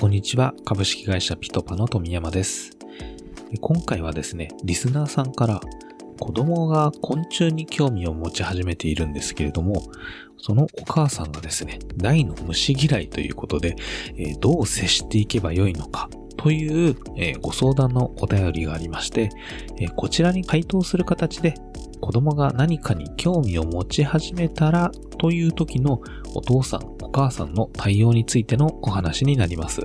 こんにちは。株式会社ピトパの富山です。今回はですね、リスナーさんから子供が昆虫に興味を持ち始めているんですけれども、そのお母さんがですね、大の虫嫌いということで、えどう接していけばよいのかという、えご相談のお便りがありまして、えこちらに回答する形で子供が何かに興味を持ち始めたらという時のお父さん、母さんの対応についてのお話になります。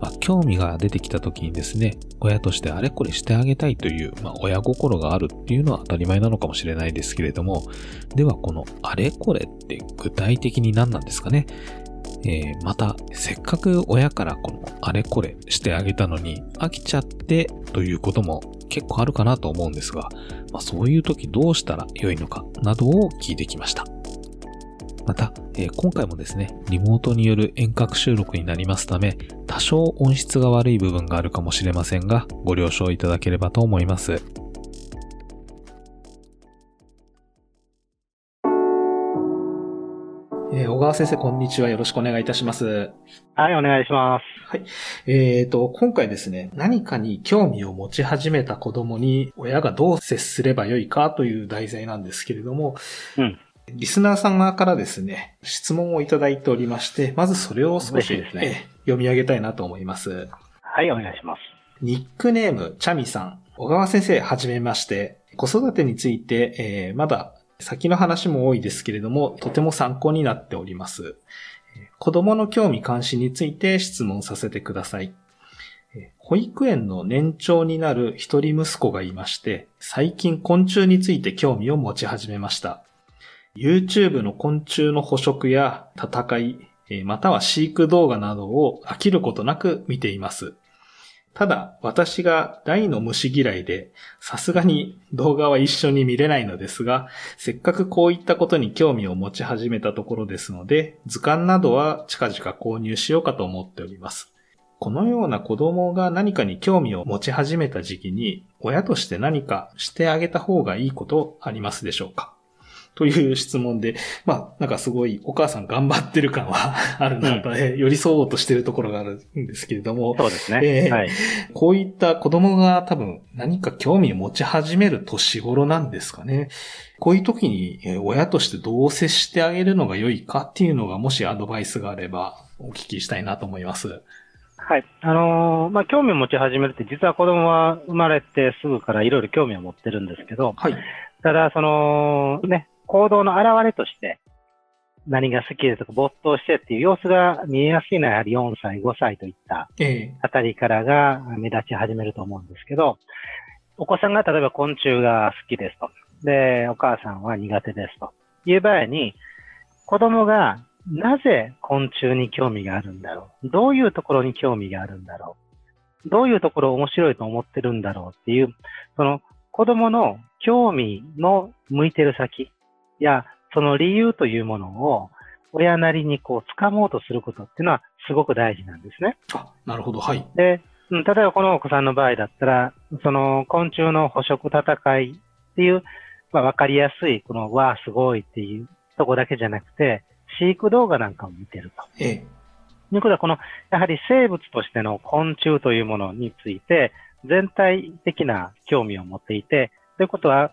まあ、興味が出てきた時にですね、親としてあれこれしてあげたいという、まあ、親心があるっていうのは当たり前なのかもしれないですけれども、ではこのあれこれって具体的に何なんですかねえーまた、せっかく親からこのあれこれしてあげたのに飽きちゃってということも結構あるかなと思うんですが、まあ、そういう時どうしたら良いのかなどを聞いてきました。また、えー今回もですね、リモートによる遠隔収録になりますため、多少音質が悪い部分があるかもしれませんが、ご了承いただければと思います。えー小川先生、こんにちは。よろしくお願いいたします。はい、お願いします。えーと、今回ですね、何かに興味を持ち始めた子供に親がどう接すればよいかという題材なんですけれども、うん。リスナーさん側からですね、質問をいただいておりまして、まずそれを少し、ねえー読み上げたいなと思います。はい、お願いします。ニックネーム、チャミさん。小川先生、はじめまして。子育てについて、えーまだ先の話も多いですけれども、とても参考になっております。えー子供の興味関心について質問させてください。えー保育園の年長になる一人息子がいまして、最近昆虫について興味を持ち始めました。YouTube の昆虫の捕食や戦い、または飼育動画などを飽きることなく見ています。ただ、私が大の虫嫌いで、さすがに動画は一緒に見れないのですが、せっかくこういったことに興味を持ち始めたところですので、図鑑などは近々購入しようかと思っております。このような子供が何かに興味を持ち始めた時期に、親として何かしてあげた方がいいことありますでしょうか？という質問で、まあ、なんかすごいお母さん頑張ってる感は あるなと、えー寄り添おうとしてるところがあるんですけれども、そうですね。ええはい。こういった子供が多分何か興味を持ち始める年頃なんですかね。こういう時にえー親としてどう接してあげるのが良いかっていうのがもしアドバイスがあればお聞きしたいなと思います。はい。あのーまあ、興味を持ち始めるって、実は子供は生まれてすぐからいろいろ興味を持ってるんですけど、はい。ただ、その、ね、行動の表れとして、何が好きでとか没頭してっていう様子が見えやすいのはやはり4歳、5歳といったえあたりからが目立ち始めると思うんですけど、お子さんが例えば昆虫が好きですと。で、お母さんは苦手ですと。いう場合に、子供がなぜ昆虫に興味があるんだろうどういうところに興味があるんだろうどういうところを面白いと思ってるんだろうっていう、その子供の興味の向いてる先や、その理由というものを親なりにこう掴もうとすることっていうのはすごく大事なんですね。ー、あ、なるほど。はい。で、うん例えばこのお子さんの場合だったら、その昆虫の捕食戦いっていう、まあわかりやすい、この、わあ、すごいっていうとこだけじゃなくて、飼育動画なんかを見てると。えいうことは、この、やはり生物としての昆虫というものについて、全体的な興味を持っていて、ということは、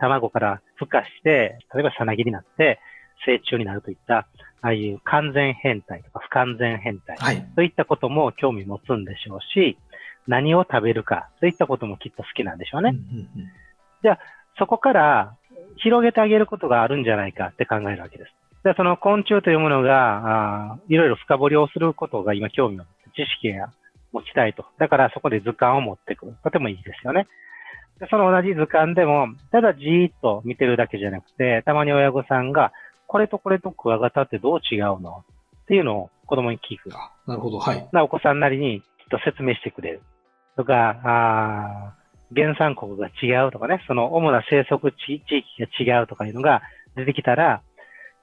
卵から孵化して、例えばさなぎになって、成虫になるといった、ああいう完全変態とか不完全変態ー、はい。といったことも興味持つんでしょうし、何を食べるか、といったこともきっと好きなんでしょうね。うんうんうんそこから広げてあげることがあるんじゃないかって考えるわけです。で、その昆虫というものが、あーいろいろ深掘りをすることが今興味を持って、知識が持ちたいと。だからそこで図鑑を持ってくる。とてもいいですよね。でその同じ図鑑でも、ただじーっと見てるだけじゃなくて、たまに親御さんが、これとこれとクワガタってどう違うの？っていうのを子供に聞く。あなるほど。はい。なお子さんなりにきっと説明してくれる。とか、あー原産国が違うとかね、その主な生息地地域が違うとかいうのが出てきたら、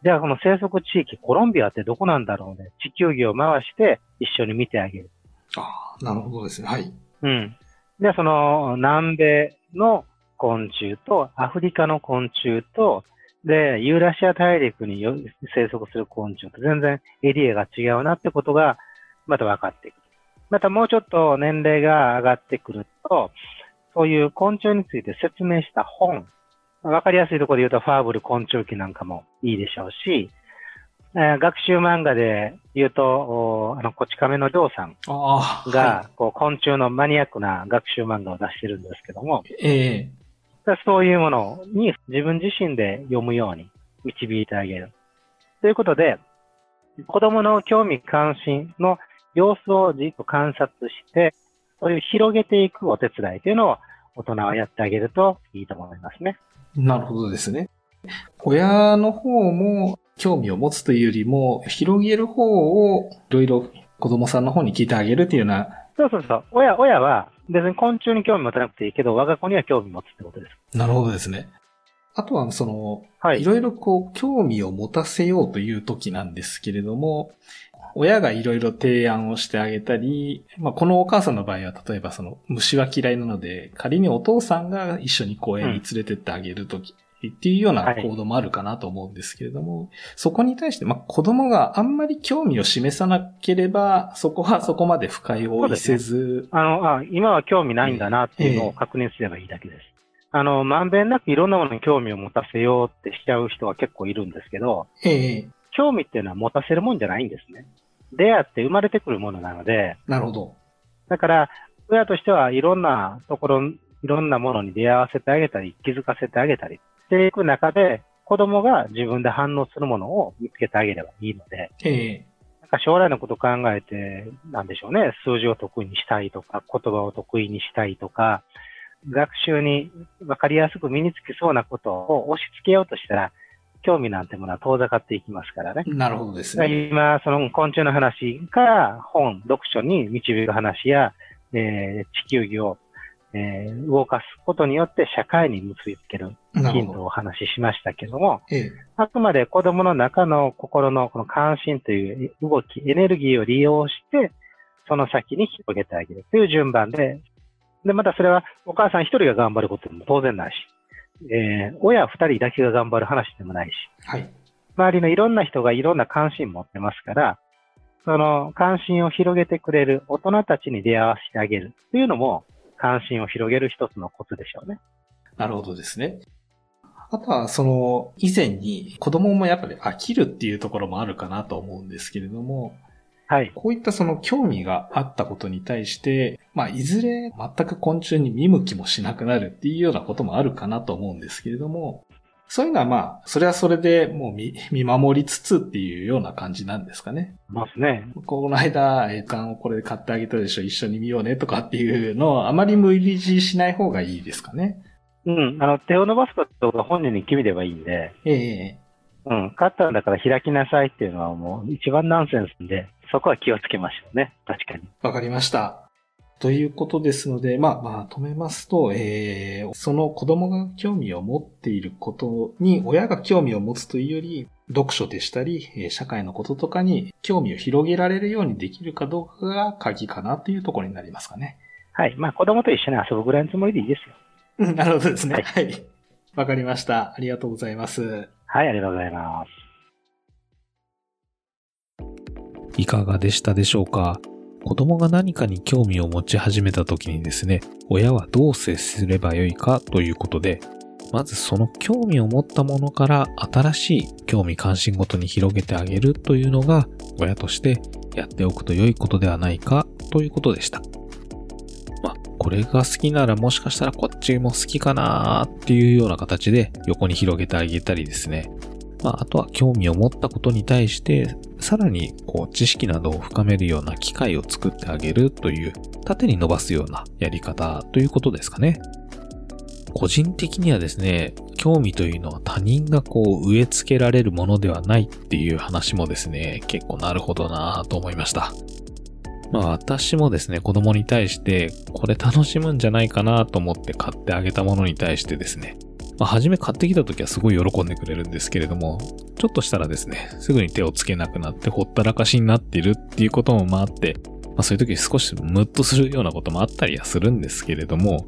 じゃあこの生息地域、コロンビアってどこなんだろうね？地球儀を回して一緒に見てあげる。あなるほどですね。はい。うん。で、その南米の昆虫とアフリカの昆虫と、で、ユーラシア大陸に生息する昆虫と全然エリアが違うなってことがまた分かっていく。またもうちょっと年齢が上がってくると、そういう昆虫について説明した本、わかりやすいところで言うとファーブル昆虫記なんかもいいでしょうし、えー、学習漫画で言うと、あの、こち亀のりょうさんが、はい、こう昆虫のマニアックな学習漫画を出してるんですけども、ええー、そういうものに自分自身で読むように導いてあげる。ということで、子供の興味関心の様子をじっと観察して、そういう広げていくお手伝いというのを大人はやってあげるといいと思いますね。なるほどですね。親の方も興味を持つというよりも、広げる方をいろいろ子供さんの方に聞いてあげるっていうような。そうそうそう。親、親は別に昆虫に興味持たなくていいけど、我が子には興味持つってことです。なるほどですね。あとは、その、はい。いろいろこう、興味を持たせようという時なんですけれども、親がいろいろ提案をしてあげたり、まあ、このお母さんの場合は、例えばその、虫は嫌いなので、仮にお父さんが一緒に公園に連れてってあげるとき、っていうような行動もあるかなと思うんですけれども、はい、そこに対して、まあ、子供があんまり興味を示さなければ、そこはそこまで不快をせず、ね、あのあ、今は興味ないんだなっていうのを確認すればいいだけです。えーあの、まんべんなくいろんなものに興味を持たせようってしちゃう人は結構いるんですけど、ええ、興味っていうのは持たせるもんじゃないんですね。出会って生まれてくるものなので。なるほど。だから、親としてはいろんなところ、いろんなものに出会わせてあげたり、気づかせてあげたりしていく中で、子供が自分で反応するものを見つけてあげればいいので、ええなんか将来のことを考えて、なんでしょうね、数字を得意にしたいとか、言葉を得意にしたいとか、学習に分かりやすく身につきそうなことを押し付けようとしたら、興味なんてものは遠ざかっていきますからね。なるほどですね。今、その昆虫の話から本、読書に導く話や、えー、地球儀を、えー、動かすことによって社会に結びつけるヒントをお話ししましたけども、ええ、あくまで子供の中の心のこの関心という動き、エネルギーを利用して、その先に広げてあげるという順番で、で、またそれはお母さん一人が頑張ることも当然ないし、えー、親二人だけが頑張る話でもないし、はい。周りのいろんな人がいろんな関心持ってますから、その関心を広げてくれる大人たちに出会わせてあげるというのも、関心を広げる一つのコツでしょうね。なるほどですね。あとは、その、以前に子供もやっぱり飽きるっていうところもあるかなと思うんですけれども、はい。こういったその興味があったことに対して、まあ、いずれ全く昆虫に見向きもしなくなるっていうようなこともあるかなと思うんですけれども、そういうのはまあ、それはそれでもう見見守りつつっていうような感じなんですかね。ますね。この間、え缶をこれで買ってあげたでしょ、一緒に見ようねとかっていうのをあまり無理強いしない方がいいですかね。うん、あの、手を伸ばすことが本人に決めればいいんで。ええうん、買ったんだから開きなさいっていうのはもう一番ナンセンスで、そこは気をつけましょうね。確かに。わかりました。ということですので、まあ、まあ、止めますと、えー、その子供が興味を持っていることに、親が興味を持つというより、読書でしたり、社会のこととかに興味を広げられるようにできるかどうかが鍵かなというところになりますかね。はい。まあ、子供と一緒に遊ぶぐらいのつもりでいいですよ。なるほどですね。はい。わ、かりました。ありがとうございます。はい、ありがとうございます。いかがでしたでしょうか？子供が何かに興味を持ち始めた時にですね、親はどう接すればよいかということで、まずその興味を持ったものから新しい興味関心ごとに広げてあげるというのが親としてやっておくと良いことではないかということでした。まあ、これが好きならもしかしたらこっちも好きかなーっていうような形で横に広げてあげたりですね。まあ、あとは興味を持ったことに対して、さらにこう知識などを深めるような機会を作ってあげるという、縦に伸ばすようなやり方ということですかね。個人的にはですね、興味というのは他人がこう植え付けられるものではないっていう話もですね、結構なるほどなぁと思いました。まあ私もですね、子供に対してこれ楽しむんじゃないかなと思って買ってあげたものに対してですね、まあ、初め買ってきた時はすごい喜んでくれるんですけれども、ちょっとしたらですね、すぐに手をつけなくなってほったらかしになっているっていうこともまああって、まあそういう時少しムッとするようなこともあったりはするんですけれども、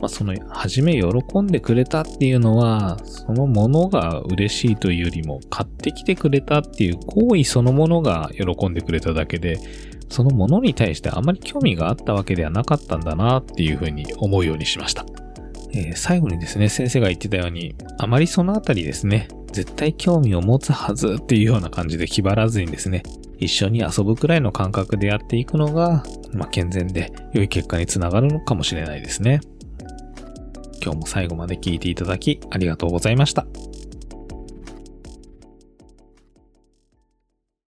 まあその、初め喜んでくれたっていうのは、そのものが嬉しいというよりも、買ってきてくれたっていう行為そのものが喜んでくれただけで、そのものに対してあまり興味があったわけではなかったんだなっていうふうに思うようにしました。えー、最後にですね、先生が言ってたように、あまりそのあたりですね、絶対興味を持つはずっていうような感じで気張らずにですね、一緒に遊ぶくらいの感覚でやっていくのが、まあ、健全で良い結果につながるのかもしれないですね。今日も最後まで聞いていただきありがとうございました。